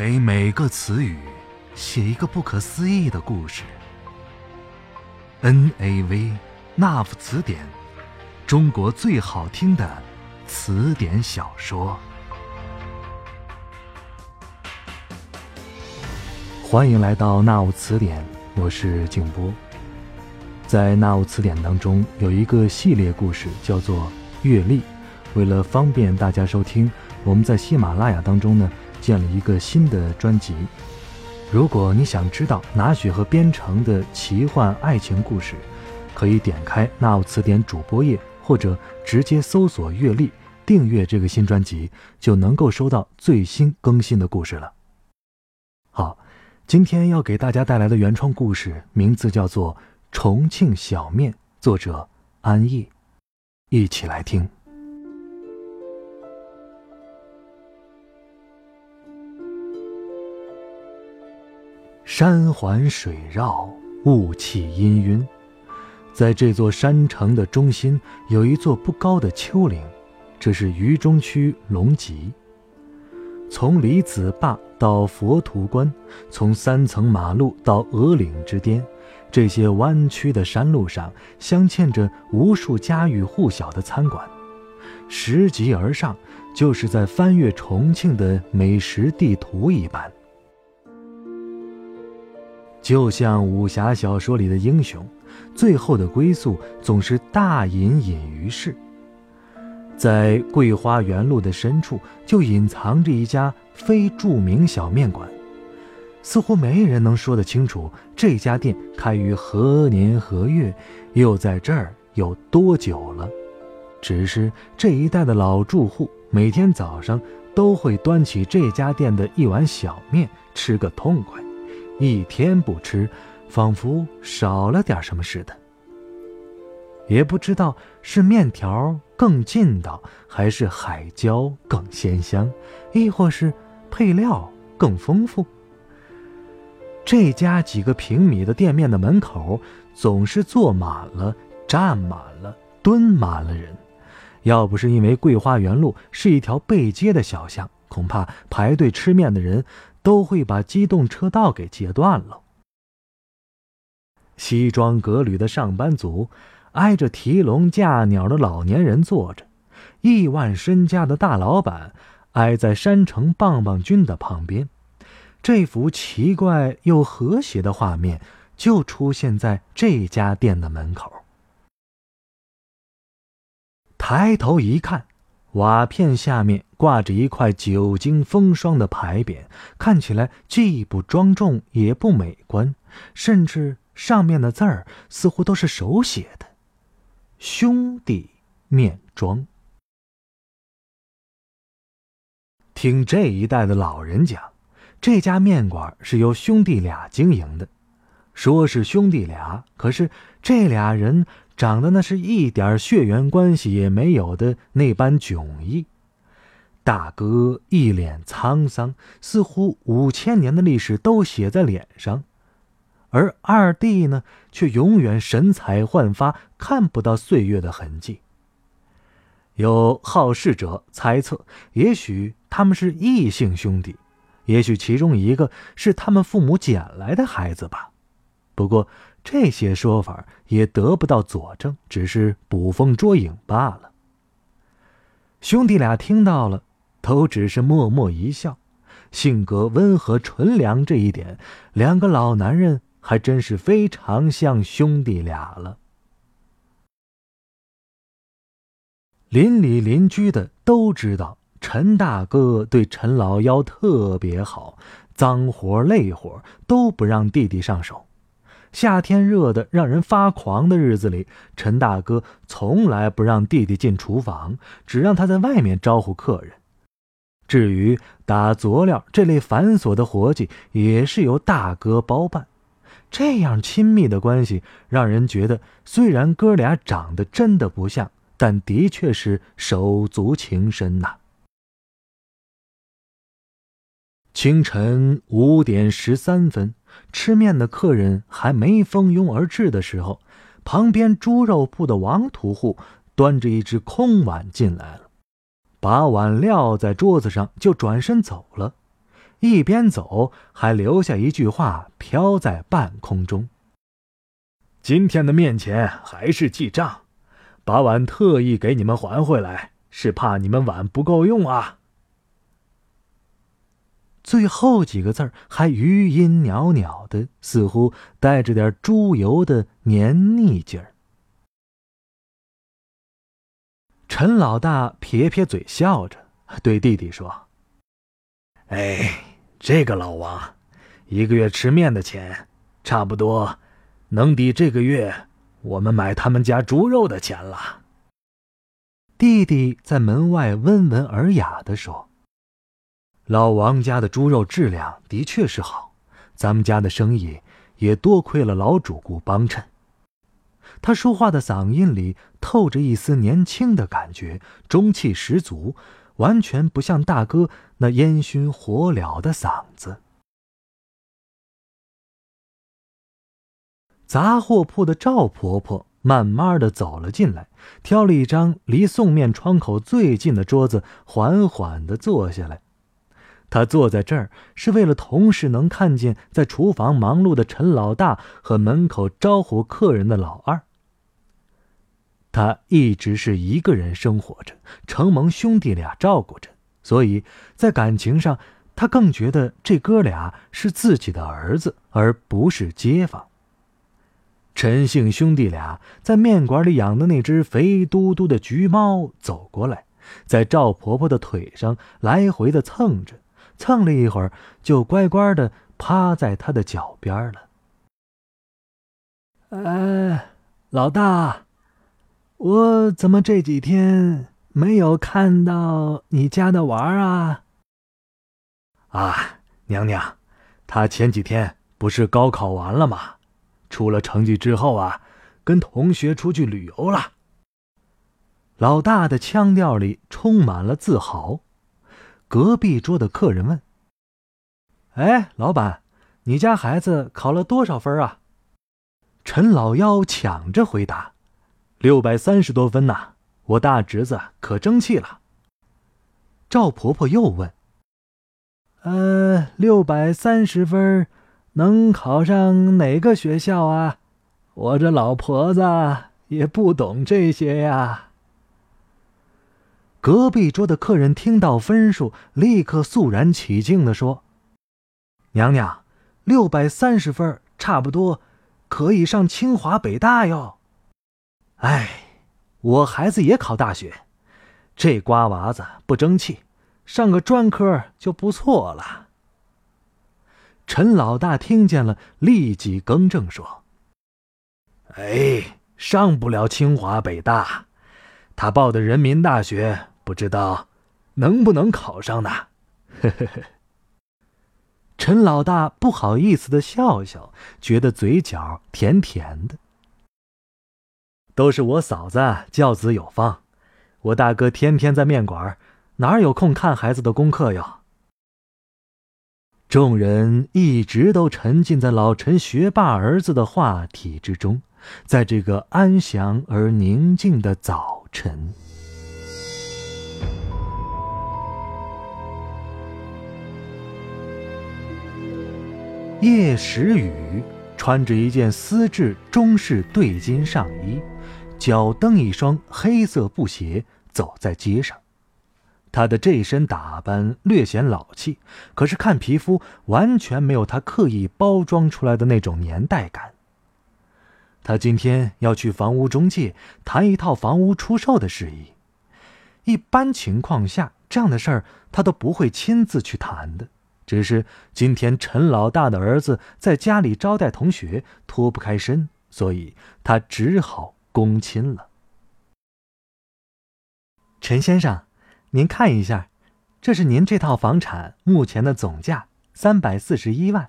给每个词语写一个不可思议的故事。N A V 那夫词典，中国最好听的词典小说。欢迎来到纳吾词典，我是静波。在纳吾词典当中有一个系列故事，叫做《阅历》。为了方便大家收听，我们在喜马拉雅当中呢。建了一个新的专辑。如果你想知道拿雪和边城的奇幻爱情故事，可以点开 Now 词典主播页，或者直接搜索“阅历”，订阅这个新专辑，就能够收到最新更新的故事了。好，今天要给大家带来的原创故事名字叫做《重庆小面》，作者安逸，一起来听。山环水绕，雾气氤氲。在这座山城的中心，有一座不高的丘陵，这是渝中区龙脊。从李子坝到佛图关，从三层马路到鹅岭之巅，这些弯曲的山路上镶嵌着无数家喻户晓的餐馆。拾级而上，就是在翻阅重庆的美食地图一般。就像武侠小说里的英雄，最后的归宿总是大隐隐于市。在桂花园路的深处，就隐藏着一家非著名小面馆，似乎没人能说得清楚这家店开于何年何月，又在这儿有多久了。只是这一带的老住户每天早上都会端起这家店的一碗小面吃个痛快。一天不吃，仿佛少了点什么似的。也不知道是面条更劲道，还是海椒更鲜香，亦或是配料更丰富。这家几个平米的店面的门口，总是坐满了、站满了、蹲满了人。要不是因为桂花园路是一条背街的小巷，恐怕排队吃面的人。都会把机动车道给截断了。西装革履的上班族，挨着提笼架鸟的老年人坐着，亿万身家的大老板挨在山城棒棒军的旁边，这幅奇怪又和谐的画面就出现在这家店的门口。抬头一看。瓦片下面挂着一块久经风霜的牌匾，看起来既不庄重也不美观，甚至上面的字儿似乎都是手写的“兄弟面庄”。听这一代的老人讲，这家面馆是由兄弟俩经营的。说是兄弟俩，可是这俩人。长得那是一点血缘关系也没有的那般迥异，大哥一脸沧桑，似乎五千年的历史都写在脸上，而二弟呢，却永远神采焕发，看不到岁月的痕迹。有好事者猜测，也许他们是异姓兄弟，也许其中一个是他们父母捡来的孩子吧。不过。这些说法也得不到佐证，只是捕风捉影罢了。兄弟俩听到了，都只是默默一笑。性格温和纯良这一点，两个老男人还真是非常像兄弟俩了。邻里邻居的都知道，陈大哥对陈老幺特别好，脏活累活都不让弟弟上手。夏天热的让人发狂的日子里，陈大哥从来不让弟弟进厨房，只让他在外面招呼客人。至于打佐料这类繁琐的活计，也是由大哥包办。这样亲密的关系，让人觉得虽然哥俩长得真的不像，但的确是手足情深呐。清晨五点十三分。吃面的客人还没蜂拥而至的时候，旁边猪肉铺的王屠户端着一只空碗进来了，把碗撂在桌子上就转身走了。一边走还留下一句话飘在半空中：“今天的面钱还是记账，把碗特意给你们还回来，是怕你们碗不够用啊。”最后几个字儿还余音袅袅的，似乎带着点猪油的黏腻劲儿。陈老大撇撇嘴，笑着对弟弟说：“哎，这个老王，一个月吃面的钱，差不多能抵这个月我们买他们家猪肉的钱了。”弟弟在门外温文尔雅的说。老王家的猪肉质量的确是好，咱们家的生意也多亏了老主顾帮衬。他说话的嗓音里透着一丝年轻的感觉，中气十足，完全不像大哥那烟熏火燎的嗓子。杂货铺的赵婆婆慢慢的走了进来，挑了一张离送面窗口最近的桌子，缓缓的坐下来。他坐在这儿是为了同时能看见在厨房忙碌的陈老大和门口招呼客人的老二。他一直是一个人生活着，承蒙兄弟俩照顾着，所以在感情上，他更觉得这哥俩是自己的儿子，而不是街坊。陈姓兄弟俩在面馆里养的那只肥嘟嘟的橘猫走过来，在赵婆婆的腿上来回的蹭着。蹭了一会儿，就乖乖的趴在他的脚边了。哎，老大，我怎么这几天没有看到你家的娃啊？啊，娘娘，他前几天不是高考完了吗？出了成绩之后啊，跟同学出去旅游了。老大的腔调里充满了自豪。隔壁桌的客人问：“哎，老板，你家孩子考了多少分啊？”陈老幺抢着回答：“六百三十多分呐！我大侄子可争气了。”赵婆婆又问：“呃，六百三十分，能考上哪个学校啊？我这老婆子也不懂这些呀。”隔壁桌的客人听到分数，立刻肃然起敬地说：“娘娘，六百三十分，差不多可以上清华北大哟。”哎，我孩子也考大学，这瓜娃子不争气，上个专科就不错了。陈老大听见了，立即更正说：“哎，上不了清华北大。”他报的人民大学，不知道能不能考上呢？呵呵呵。陈老大不好意思的笑笑，觉得嘴角甜甜的。都是我嫂子教子有方，我大哥天天在面馆，哪有空看孩子的功课哟？众人一直都沉浸在老陈学霸儿子的话题之中，在这个安详而宁静的早。晨，叶时雨穿着一件丝质中式对襟上衣，脚蹬一双黑色布鞋，走在街上。他的这身打扮略显老气，可是看皮肤，完全没有他刻意包装出来的那种年代感。他今天要去房屋中介谈一套房屋出售的事宜。一般情况下，这样的事儿他都不会亲自去谈的。只是今天陈老大的儿子在家里招待同学，脱不开身，所以他只好躬亲了。陈先生，您看一下，这是您这套房产目前的总价三百四十一万。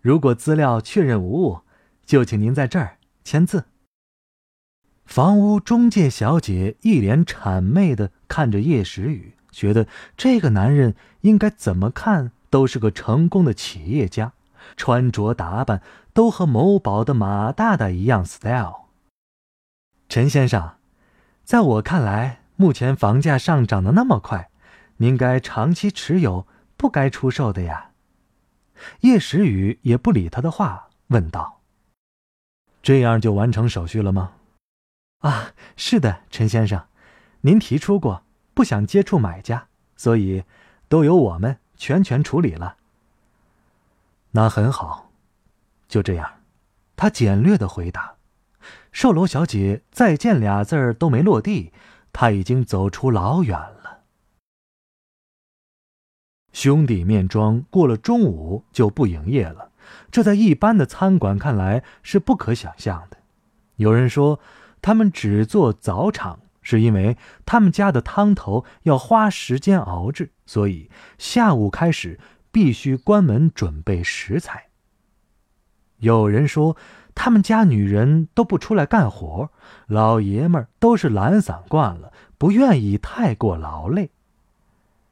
如果资料确认无误，就请您在这儿。签字。房屋中介小姐一脸谄媚的看着叶时雨，觉得这个男人应该怎么看都是个成功的企业家，穿着打扮都和某宝的马大大一样 style。陈先生，在我看来，目前房价上涨的那么快，您该长期持有，不该出售的呀。叶时雨也不理他的话，问道：“这样就完成手续了吗？”“啊，是的，陈先生，您提出过不想接触买家，所以都由我们全权处理了。”那很好，就这样，他简略的回答。售楼小姐再见俩字儿都没落地，他已经走出老远了。兄弟面庄过了中午就不营业了，这在一般的餐馆看来是不可想象的。有人说，他们只做早场，是因为他们家的汤头要花时间熬制，所以下午开始必须关门准备食材。有人说。他们家女人都不出来干活，老爷们儿都是懒散惯了，不愿意太过劳累。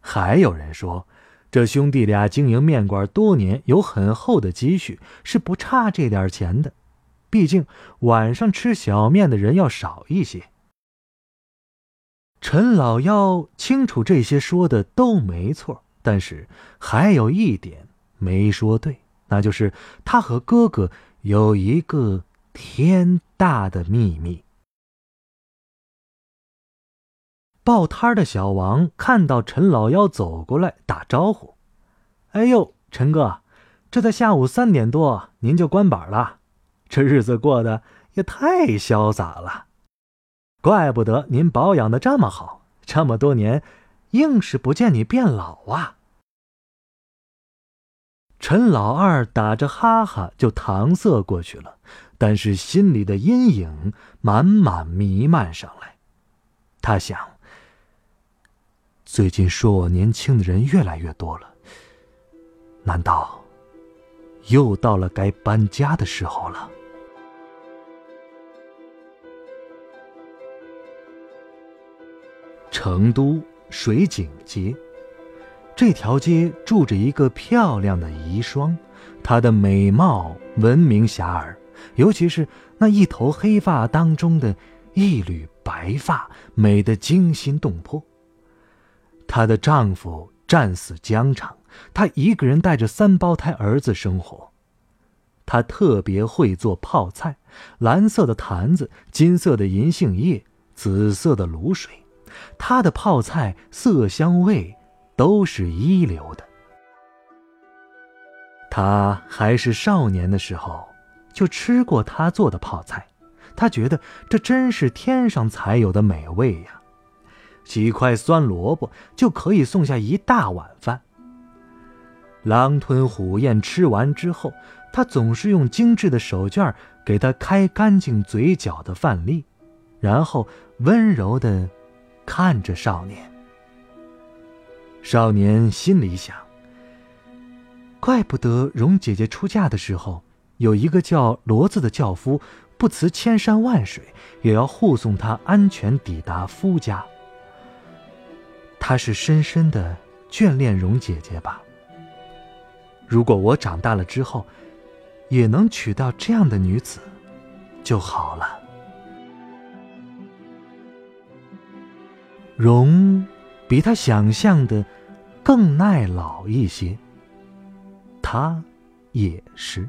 还有人说，这兄弟俩经营面馆多年，有很厚的积蓄，是不差这点钱的。毕竟晚上吃小面的人要少一些。陈老幺清楚这些说的都没错，但是还有一点没说对，那就是他和哥哥。有一个天大的秘密。报摊的小王看到陈老幺走过来，打招呼：“哎呦，陈哥，这才下午三点多，您就关板了，这日子过得也太潇洒了。怪不得您保养的这么好，这么多年，硬是不见你变老啊。”陈老二打着哈哈就搪塞过去了，但是心里的阴影满满弥漫上来。他想：最近说我年轻的人越来越多了，难道又到了该搬家的时候了？成都水井街。这条街住着一个漂亮的遗孀，她的美貌闻名遐迩，尤其是那一头黑发当中的一缕白发，美得惊心动魄。她的丈夫战死疆场，她一个人带着三胞胎儿子生活。她特别会做泡菜，蓝色的坛子，金色的银杏叶，紫色的卤水，她的泡菜色香味。都是一流的。他还是少年的时候，就吃过他做的泡菜，他觉得这真是天上才有的美味呀！几块酸萝卜就可以送下一大碗饭。狼吞虎咽吃完之后，他总是用精致的手绢给他开干净嘴角的饭粒，然后温柔的看着少年。少年心里想：“怪不得蓉姐姐出嫁的时候，有一个叫骡子的轿夫，不辞千山万水，也要护送她安全抵达夫家。他是深深的眷恋蓉姐姐吧？如果我长大了之后，也能娶到这样的女子，就好了。”蓉。比他想象的更耐老一些。他也是。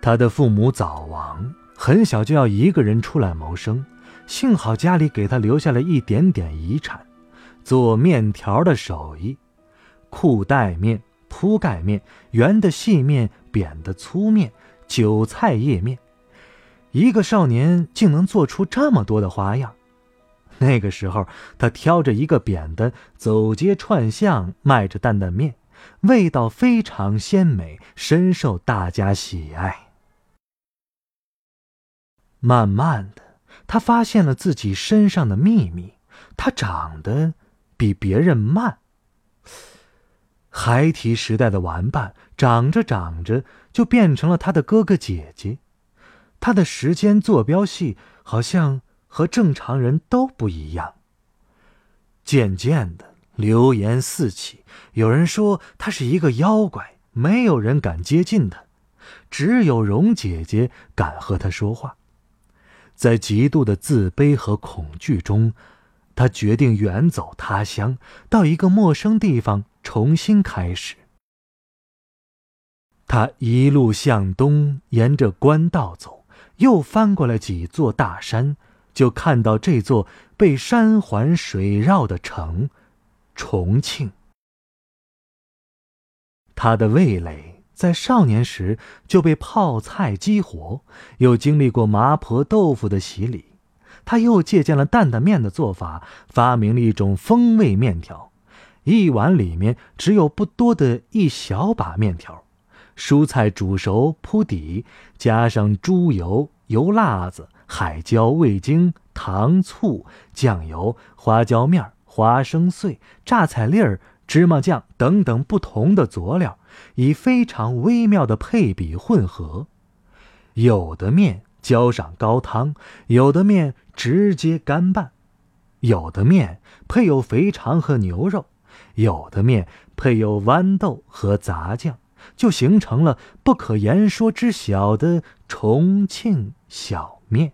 他的父母早亡，很小就要一个人出来谋生。幸好家里给他留下了一点点遗产：做面条的手艺，裤带面、铺盖面、圆的细面、扁的粗面、韭菜叶面。一个少年竟能做出这么多的花样。那个时候，他挑着一个扁担走街串巷，卖着担担面，味道非常鲜美，深受大家喜爱。慢慢的，他发现了自己身上的秘密：他长得比别人慢。孩提时代的玩伴，长着长着就变成了他的哥哥姐姐。他的时间坐标系好像……和正常人都不一样。渐渐的，流言四起，有人说他是一个妖怪，没有人敢接近他，只有蓉姐姐敢和他说话。在极度的自卑和恐惧中，他决定远走他乡，到一个陌生地方重新开始。他一路向东，沿着官道走，又翻过了几座大山，就看到这座被山环水绕的城——重庆。他的味蕾在少年时就被泡菜激活，又经历过麻婆豆腐的洗礼。他又借鉴了担担面的做法，发明了一种风味面条，一碗里面只有不多的一小把面条，蔬菜煮熟铺底，加上猪油、油辣子、海椒、味精、糖醋、酱油、花椒面、花生碎、榨菜粒儿、芝麻酱等等不同的佐料，以非常微妙的配比混合，有的面。浇上高汤，有的面直接干拌，有的面配有肥肠和牛肉，有的面配有豌豆和杂酱，就形成了不可言说之小的重庆小面。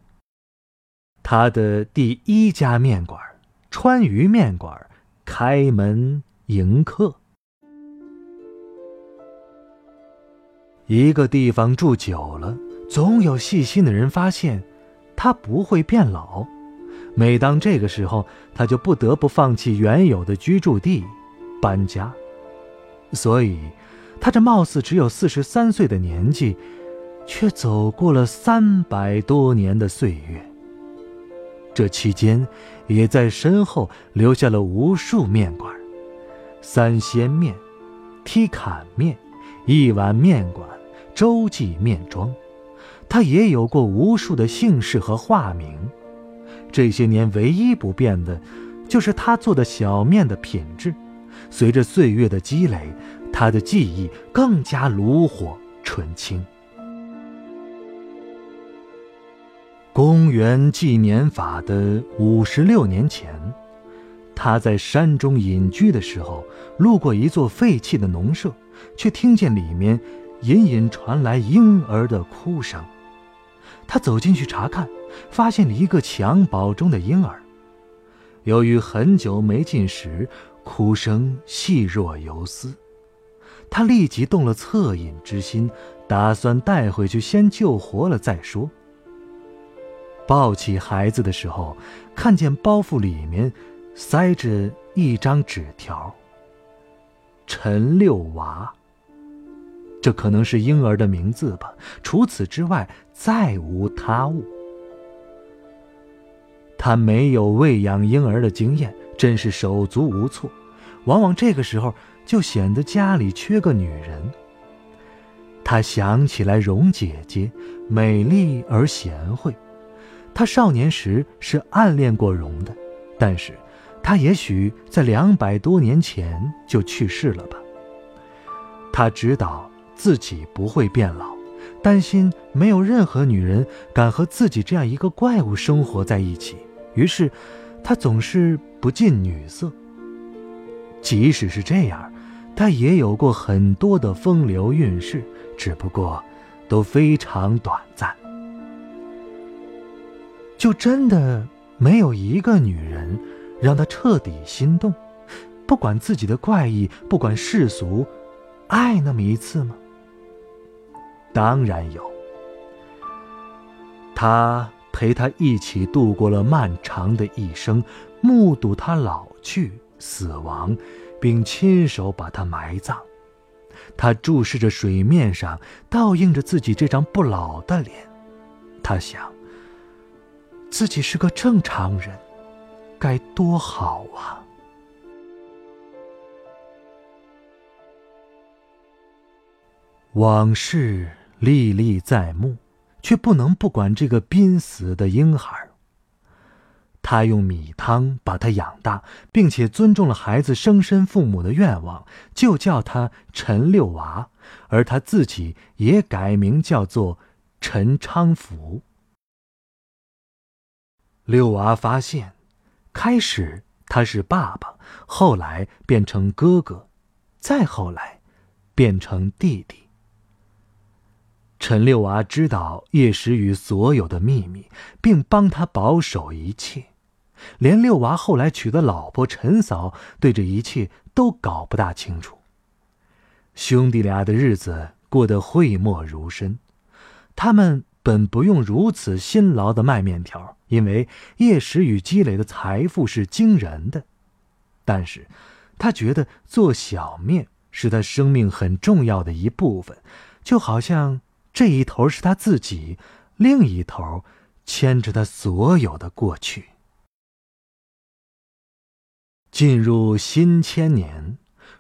他的第一家面馆——川渝面馆，开门迎客。一个地方住久了。总有细心的人发现，它不会变老。每当这个时候，他就不得不放弃原有的居住地，搬家。所以，他这貌似只有四十三岁的年纪，却走过了三百多年的岁月。这期间，也在身后留下了无数面馆：三鲜面、踢坎面、一碗面馆、周记面庄。他也有过无数的姓氏和化名，这些年唯一不变的，就是他做的小面的品质。随着岁月的积累，他的技艺更加炉火纯青。公元纪年法的五十六年前，他在山中隐居的时候，路过一座废弃的农舍，却听见里面隐隐传来婴儿的哭声。他走进去查看，发现了一个襁褓中的婴儿。由于很久没进食，哭声细若游丝。他立即动了恻隐之心，打算带回去先救活了再说。抱起孩子的时候，看见包袱里面塞着一张纸条：“陈六娃。”这可能是婴儿的名字吧。除此之外，再无他物。他没有喂养婴儿的经验，真是手足无措。往往这个时候，就显得家里缺个女人。他想起来蓉姐姐，美丽而贤惠。他少年时是暗恋过蓉的，但是，他也许在两百多年前就去世了吧。他知道。自己不会变老，担心没有任何女人敢和自己这样一个怪物生活在一起，于是他总是不近女色。即使是这样，他也有过很多的风流韵事，只不过都非常短暂。就真的没有一个女人让他彻底心动，不管自己的怪异，不管世俗，爱那么一次吗？当然有，他陪他一起度过了漫长的一生，目睹他老去、死亡，并亲手把他埋葬。他注视着水面上倒映着自己这张不老的脸，他想：自己是个正常人，该多好啊！往事。历历在目，却不能不管这个濒死的婴孩。他用米汤把他养大，并且尊重了孩子生身父母的愿望，就叫他陈六娃，而他自己也改名叫做陈昌福。六娃发现，开始他是爸爸，后来变成哥哥，再后来，变成弟弟。陈六娃知道叶时雨所有的秘密，并帮他保守一切。连六娃后来娶的老婆陈嫂对这一切都搞不大清楚。兄弟俩的日子过得讳莫如深，他们本不用如此辛劳的卖面条，因为叶时雨积累的财富是惊人的。但是，他觉得做小面是他生命很重要的一部分，就好像这一头是他自己，另一头牵着他所有的过去。进入新千年，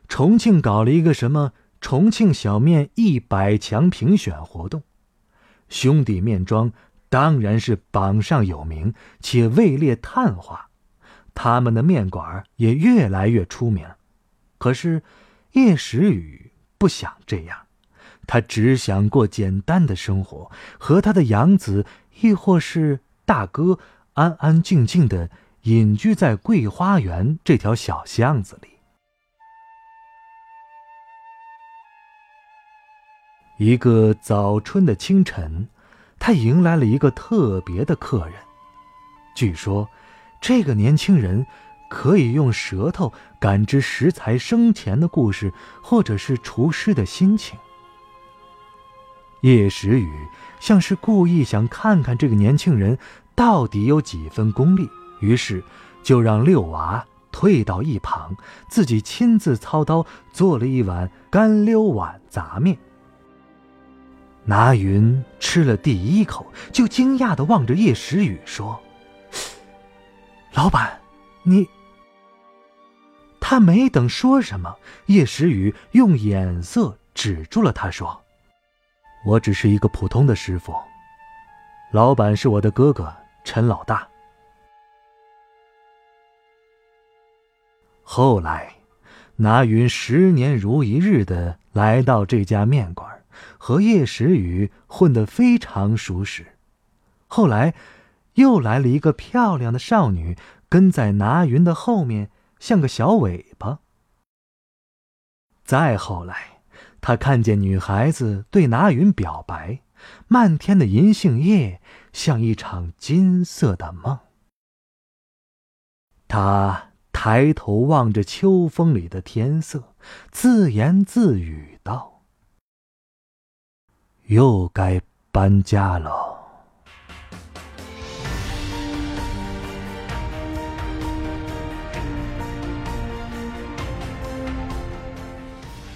重庆搞了一个什么重庆小面一百强评选活动，兄弟面庄当然是榜上有名，且位列探花，他们的面馆也越来越出名。可是叶时雨不想这样，他只想过简单的生活，和他的养子亦或是大哥安安静静的。隐居在桂花园这条小巷子里。一个早春的清晨，他迎来了一个特别的客人。据说，这个年轻人可以用舌头感知食材生前的故事，或者是厨师的心情。叶时雨像是故意想看看这个年轻人到底有几分功力。于是，就让六娃退到一旁，自己亲自操刀做了一碗干溜碗杂面。拿云吃了第一口，就惊讶的望着叶时雨说：“老板，你……”他没等说什么，叶时雨用眼色止住了他，说：“我只是一个普通的师傅，老板是我的哥哥陈老大。”后来，拿云十年如一日的来到这家面馆，和叶时雨混得非常熟识。后来，又来了一个漂亮的少女，跟在拿云的后面，像个小尾巴。再后来，他看见女孩子对拿云表白，漫天的银杏叶像一场金色的梦。他。抬头望着秋风里的天色，自言自语道：“又该搬家了。”